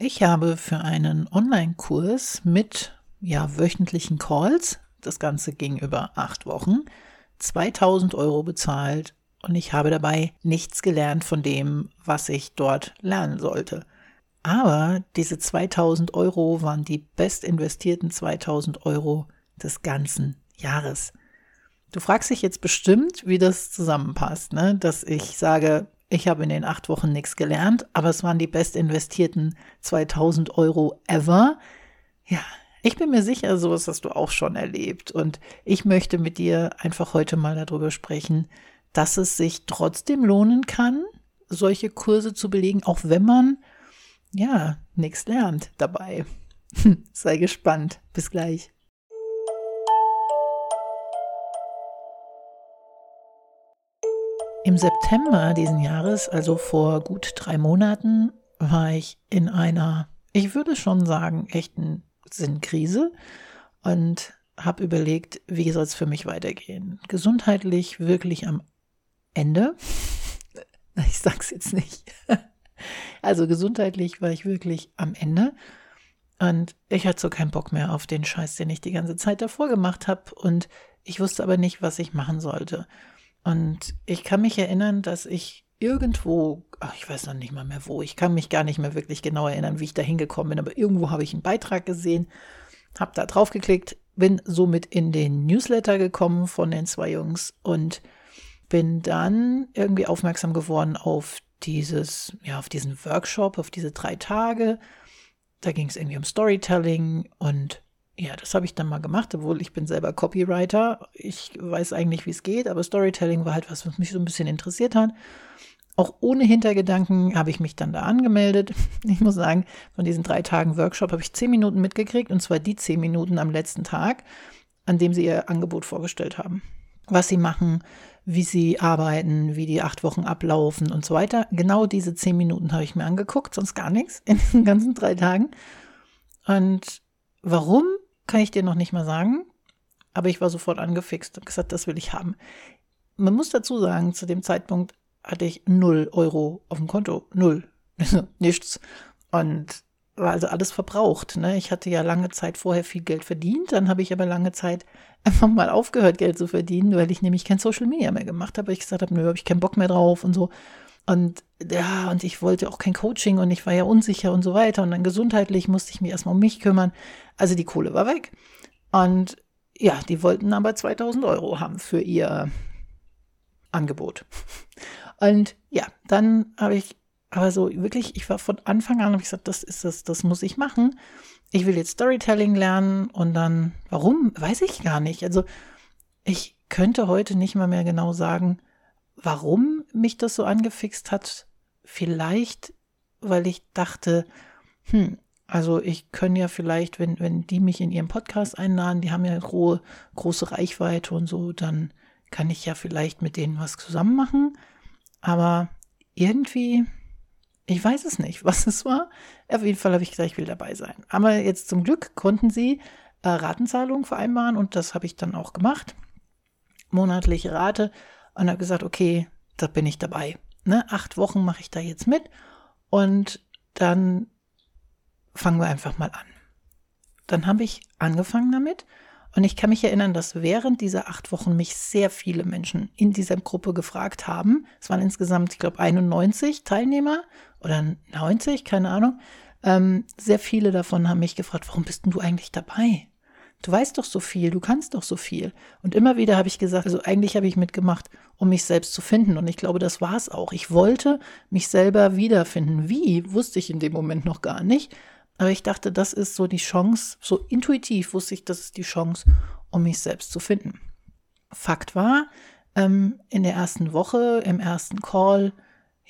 Ich habe für einen Online-Kurs mit ja, wöchentlichen Calls, das Ganze ging über acht Wochen, 2000 Euro bezahlt und ich habe dabei nichts gelernt von dem, was ich dort lernen sollte. Aber diese 2000 Euro waren die best investierten 2000 Euro des ganzen Jahres. Du fragst dich jetzt bestimmt, wie das zusammenpasst, ne? dass ich sage, ich habe in den acht Wochen nichts gelernt, aber es waren die best investierten 2000 Euro ever. Ja, ich bin mir sicher, sowas hast du auch schon erlebt. Und ich möchte mit dir einfach heute mal darüber sprechen, dass es sich trotzdem lohnen kann, solche Kurse zu belegen, auch wenn man, ja, nichts lernt dabei. Sei gespannt. Bis gleich. Im September diesen Jahres, also vor gut drei Monaten, war ich in einer, ich würde schon sagen, echten Sinnkrise und habe überlegt, wie soll es für mich weitergehen. Gesundheitlich wirklich am Ende. Ich sag's jetzt nicht. Also gesundheitlich war ich wirklich am Ende. Und ich hatte so keinen Bock mehr auf den Scheiß, den ich die ganze Zeit davor gemacht habe. Und ich wusste aber nicht, was ich machen sollte. Und ich kann mich erinnern, dass ich irgendwo, ach, ich weiß noch nicht mal mehr wo, ich kann mich gar nicht mehr wirklich genau erinnern, wie ich da hingekommen bin, aber irgendwo habe ich einen Beitrag gesehen, habe da drauf geklickt, bin somit in den Newsletter gekommen von den zwei Jungs und bin dann irgendwie aufmerksam geworden auf dieses, ja, auf diesen Workshop, auf diese drei Tage. Da ging es irgendwie um Storytelling und ja, das habe ich dann mal gemacht, obwohl ich bin selber Copywriter. Ich weiß eigentlich, wie es geht, aber Storytelling war halt was, was mich so ein bisschen interessiert hat. Auch ohne Hintergedanken habe ich mich dann da angemeldet. Ich muss sagen, von diesen drei Tagen Workshop habe ich zehn Minuten mitgekriegt, und zwar die zehn Minuten am letzten Tag, an dem sie ihr Angebot vorgestellt haben. Was sie machen, wie sie arbeiten, wie die acht Wochen ablaufen und so weiter. Genau diese zehn Minuten habe ich mir angeguckt, sonst gar nichts in diesen ganzen drei Tagen. Und warum kann ich dir noch nicht mal sagen. Aber ich war sofort angefixt und gesagt, das will ich haben. Man muss dazu sagen, zu dem Zeitpunkt hatte ich null Euro auf dem Konto. Null. Nichts. Und war also alles verbraucht. Ne? Ich hatte ja lange Zeit vorher viel Geld verdient, dann habe ich aber lange Zeit einfach mal aufgehört, Geld zu verdienen, weil ich nämlich kein Social Media mehr gemacht habe. Ich gesagt habe, nö, habe ich keinen Bock mehr drauf und so. Und ja, und ich wollte auch kein Coaching und ich war ja unsicher und so weiter. Und dann gesundheitlich musste ich mich erstmal um mich kümmern. Also die Kohle war weg. Und ja, die wollten aber 2000 Euro haben für ihr Angebot. Und ja, dann habe ich aber so wirklich, ich war von Anfang an, habe ich gesagt, das ist das, das muss ich machen. Ich will jetzt Storytelling lernen und dann, warum, weiß ich gar nicht. Also ich könnte heute nicht mal mehr genau sagen, warum mich das so angefixt hat. Vielleicht, weil ich dachte, hm, also ich könnte ja vielleicht, wenn, wenn die mich in ihrem Podcast einladen, die haben ja große, große Reichweite und so, dann kann ich ja vielleicht mit denen was zusammen machen. Aber irgendwie, ich weiß es nicht, was es war. Auf jeden Fall habe ich gesagt, ich will dabei sein. Aber jetzt zum Glück konnten sie äh, Ratenzahlungen vereinbaren und das habe ich dann auch gemacht. Monatliche Rate und habe gesagt, okay, da bin ich dabei. Ne? Acht Wochen mache ich da jetzt mit und dann fangen wir einfach mal an. Dann habe ich angefangen damit und ich kann mich erinnern, dass während dieser acht Wochen mich sehr viele Menschen in dieser Gruppe gefragt haben. Es waren insgesamt, ich glaube, 91 Teilnehmer oder 90, keine Ahnung. Ähm, sehr viele davon haben mich gefragt, warum bist denn du eigentlich dabei? Du weißt doch so viel, du kannst doch so viel. Und immer wieder habe ich gesagt, also eigentlich habe ich mitgemacht, um mich selbst zu finden. Und ich glaube, das war es auch. Ich wollte mich selber wiederfinden. Wie, wusste ich in dem Moment noch gar nicht. Aber ich dachte, das ist so die Chance, so intuitiv wusste ich, das ist die Chance, um mich selbst zu finden. Fakt war, ähm, in der ersten Woche, im ersten Call,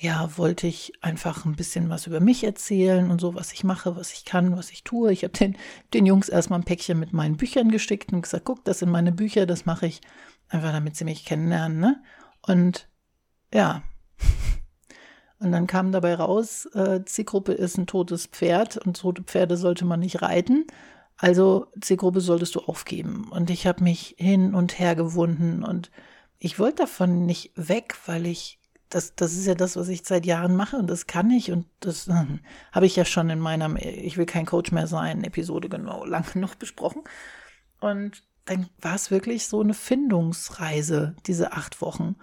ja, wollte ich einfach ein bisschen was über mich erzählen und so, was ich mache, was ich kann, was ich tue. Ich habe den, den Jungs erstmal ein Päckchen mit meinen Büchern geschickt und gesagt, guck, das sind meine Bücher, das mache ich einfach, damit sie mich kennenlernen. Ne? Und ja, und dann kam dabei raus, äh, Zielgruppe ist ein totes Pferd und tote Pferde sollte man nicht reiten. Also Zielgruppe solltest du aufgeben. Und ich habe mich hin und her gewunden und ich wollte davon nicht weg, weil ich das, das ist ja das, was ich seit Jahren mache und das kann ich und das hm, habe ich ja schon in meiner Ich will kein Coach mehr sein Episode genau lang genug besprochen. Und dann war es wirklich so eine Findungsreise, diese acht Wochen.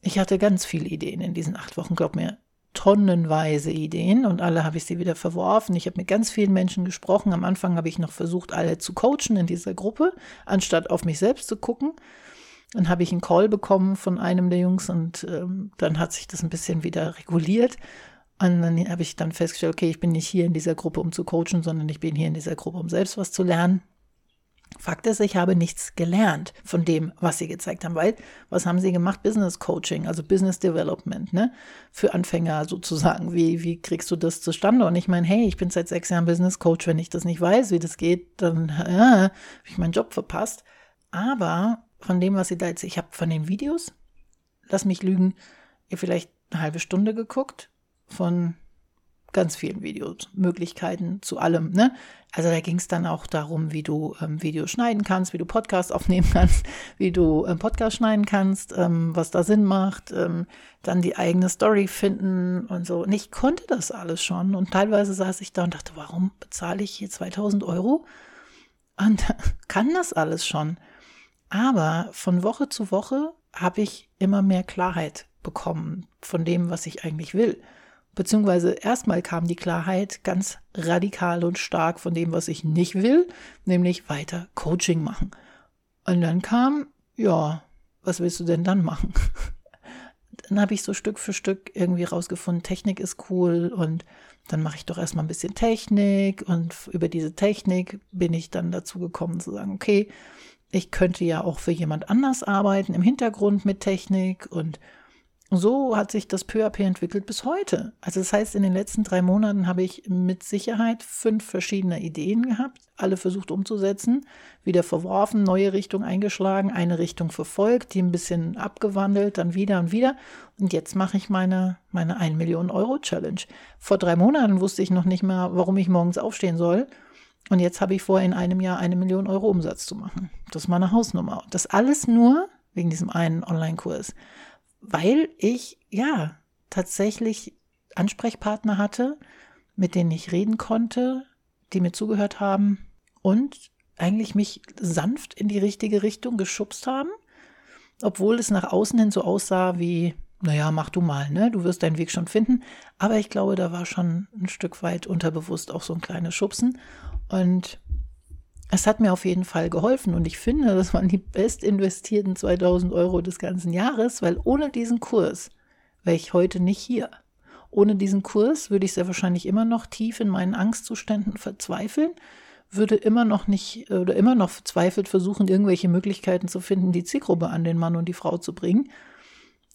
Ich hatte ganz viele Ideen in diesen acht Wochen, glaub mir, tonnenweise Ideen und alle habe ich sie wieder verworfen. Ich habe mit ganz vielen Menschen gesprochen. Am Anfang habe ich noch versucht, alle zu coachen in dieser Gruppe, anstatt auf mich selbst zu gucken. Dann habe ich einen Call bekommen von einem der Jungs und ähm, dann hat sich das ein bisschen wieder reguliert. Und dann habe ich dann festgestellt, okay, ich bin nicht hier in dieser Gruppe, um zu coachen, sondern ich bin hier in dieser Gruppe, um selbst was zu lernen. Fakt ist, ich habe nichts gelernt von dem, was sie gezeigt haben, weil was haben sie gemacht? Business Coaching, also Business Development, ne? Für Anfänger sozusagen. Wie, wie kriegst du das zustande? Und ich meine, hey, ich bin seit sechs Jahren Business Coach. Wenn ich das nicht weiß, wie das geht, dann äh, habe ich meinen Job verpasst. Aber von dem, was sie da jetzt, ich habe von den Videos, lass mich lügen, ihr vielleicht eine halbe Stunde geguckt von ganz vielen Videos, Möglichkeiten zu allem. Ne? Also da ging es dann auch darum, wie du ähm, Videos schneiden kannst, wie du Podcasts aufnehmen kannst, wie du ähm, Podcast schneiden kannst, ähm, was da Sinn macht, ähm, dann die eigene Story finden und so. Und ich konnte das alles schon und teilweise saß ich da und dachte, warum bezahle ich hier 2000 Euro und kann das alles schon? Aber von Woche zu Woche habe ich immer mehr Klarheit bekommen von dem, was ich eigentlich will. Beziehungsweise erstmal kam die Klarheit ganz radikal und stark von dem, was ich nicht will, nämlich weiter Coaching machen. Und dann kam, ja, was willst du denn dann machen? dann habe ich so Stück für Stück irgendwie rausgefunden, Technik ist cool und dann mache ich doch erstmal ein bisschen Technik und über diese Technik bin ich dann dazu gekommen zu sagen, okay, ich könnte ja auch für jemand anders arbeiten im Hintergrund mit Technik und so hat sich das peu à peu entwickelt bis heute. Also das heißt, in den letzten drei Monaten habe ich mit Sicherheit fünf verschiedene Ideen gehabt, alle versucht umzusetzen, wieder verworfen, neue Richtung eingeschlagen, eine Richtung verfolgt, die ein bisschen abgewandelt, dann wieder und wieder. Und jetzt mache ich meine, meine 1 Million Euro Challenge. Vor drei Monaten wusste ich noch nicht mehr, warum ich morgens aufstehen soll. Und jetzt habe ich vor, in einem Jahr eine Million Euro Umsatz zu machen. Das ist meine Hausnummer. Das alles nur wegen diesem einen Online-Kurs. Weil ich, ja, tatsächlich Ansprechpartner hatte, mit denen ich reden konnte, die mir zugehört haben und eigentlich mich sanft in die richtige Richtung geschubst haben, obwohl es nach außen hin so aussah wie, naja, mach du mal, ne? Du wirst deinen Weg schon finden. Aber ich glaube, da war schon ein Stück weit unterbewusst auch so ein kleines Schubsen. Und es hat mir auf jeden Fall geholfen und ich finde, das waren die best investierten 2000 Euro des ganzen Jahres, weil ohne diesen Kurs wäre ich heute nicht hier. Ohne diesen Kurs würde ich sehr wahrscheinlich immer noch tief in meinen Angstzuständen verzweifeln, würde immer noch nicht oder immer noch verzweifelt versuchen, irgendwelche Möglichkeiten zu finden, die Zielgruppe an den Mann und die Frau zu bringen.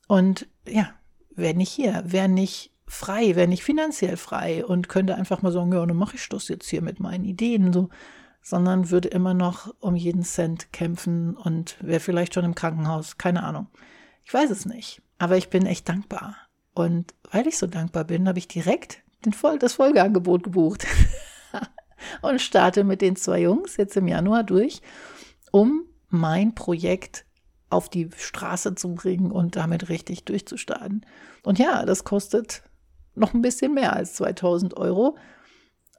Und ja, wäre nicht hier, wäre nicht frei, wäre nicht finanziell frei und könnte einfach mal sagen, ja, dann mache ich das jetzt hier mit meinen Ideen, so, sondern würde immer noch um jeden Cent kämpfen und wäre vielleicht schon im Krankenhaus, keine Ahnung. Ich weiß es nicht, aber ich bin echt dankbar. Und weil ich so dankbar bin, habe ich direkt Voll das Folgeangebot gebucht und starte mit den zwei Jungs jetzt im Januar durch, um mein Projekt auf die Straße zu bringen und damit richtig durchzustarten. Und ja, das kostet noch ein bisschen mehr als 2000 Euro.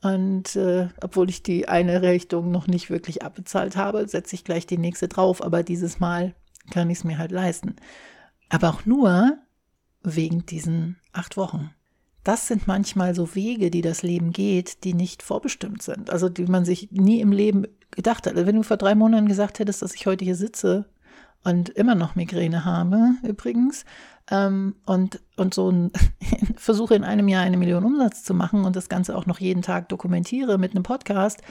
Und äh, obwohl ich die eine Richtung noch nicht wirklich abbezahlt habe, setze ich gleich die nächste drauf. Aber dieses Mal kann ich es mir halt leisten. Aber auch nur wegen diesen acht Wochen. Das sind manchmal so Wege, die das Leben geht, die nicht vorbestimmt sind. Also die man sich nie im Leben gedacht hat. Also wenn du vor drei Monaten gesagt hättest, dass ich heute hier sitze und immer noch Migräne habe, übrigens, ähm, und, und so ein, versuche in einem Jahr eine Million Umsatz zu machen und das Ganze auch noch jeden Tag dokumentiere mit einem Podcast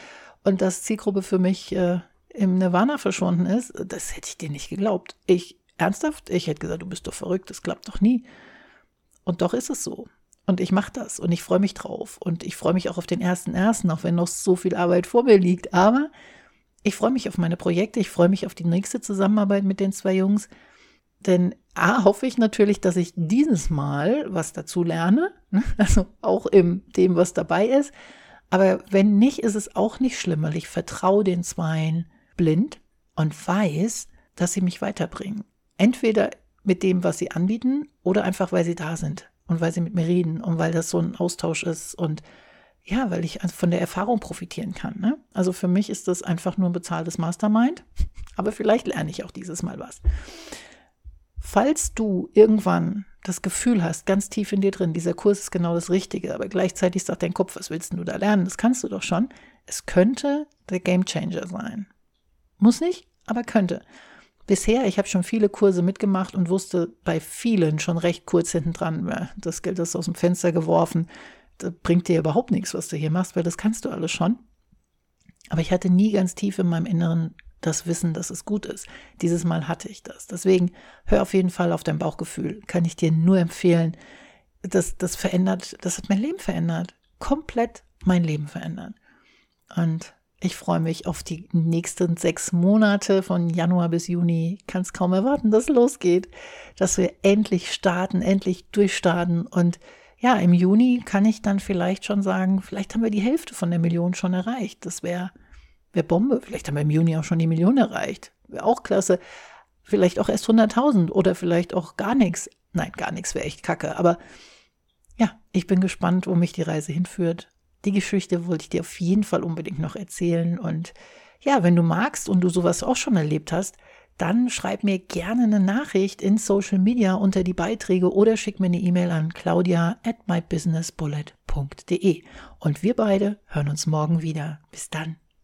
und das Zielgruppe für mich äh, im Nirvana verschwunden ist, das hätte ich dir nicht geglaubt. Ich, ernsthaft, ich hätte gesagt, du bist doch verrückt, das klappt doch nie. Und doch ist es so. Und ich mache das und ich freue mich drauf. Und ich freue mich auch auf den ersten ersten, auch wenn noch so viel Arbeit vor mir liegt. Aber ich freue mich auf meine Projekte, ich freue mich auf die nächste Zusammenarbeit mit den zwei Jungs. Denn A, hoffe ich natürlich, dass ich dieses Mal was dazu lerne, ne? also auch in dem, was dabei ist. Aber wenn nicht, ist es auch nicht schlimm, weil ich vertraue den Zweien blind und weiß, dass sie mich weiterbringen. Entweder mit dem, was sie anbieten, oder einfach, weil sie da sind und weil sie mit mir reden und weil das so ein Austausch ist und ja, weil ich von der Erfahrung profitieren kann. Ne? Also für mich ist das einfach nur ein bezahltes Mastermind, aber vielleicht lerne ich auch dieses Mal was. Falls du irgendwann das Gefühl hast, ganz tief in dir drin, dieser Kurs ist genau das Richtige, aber gleichzeitig sagt dein Kopf, was willst du da lernen? Das kannst du doch schon. Es könnte der Game Changer sein. Muss nicht, aber könnte. Bisher, ich habe schon viele Kurse mitgemacht und wusste bei vielen schon recht kurz hinten dran, das Geld ist aus dem Fenster geworfen, das bringt dir überhaupt nichts, was du hier machst, weil das kannst du alles schon. Aber ich hatte nie ganz tief in meinem Inneren das Wissen, dass es gut ist. Dieses Mal hatte ich das. Deswegen hör auf jeden Fall auf dein Bauchgefühl. Kann ich dir nur empfehlen. Das, das verändert, das hat mein Leben verändert. Komplett mein Leben verändert. Und ich freue mich auf die nächsten sechs Monate von Januar bis Juni. Kann es kaum erwarten, dass es losgeht, dass wir endlich starten, endlich durchstarten. Und ja, im Juni kann ich dann vielleicht schon sagen, vielleicht haben wir die Hälfte von der Million schon erreicht. Das wäre wär Bombe. Vielleicht haben wir im Juni auch schon die Million erreicht. Wäre auch klasse. Vielleicht auch erst 100.000 oder vielleicht auch gar nichts. Nein, gar nichts wäre echt kacke. Aber ja, ich bin gespannt, wo mich die Reise hinführt. Die Geschichte wollte ich dir auf jeden Fall unbedingt noch erzählen. Und ja, wenn du magst und du sowas auch schon erlebt hast, dann schreib mir gerne eine Nachricht in Social Media unter die Beiträge oder schick mir eine E-Mail an claudia at mybusinessbullet.de. Und wir beide hören uns morgen wieder. Bis dann.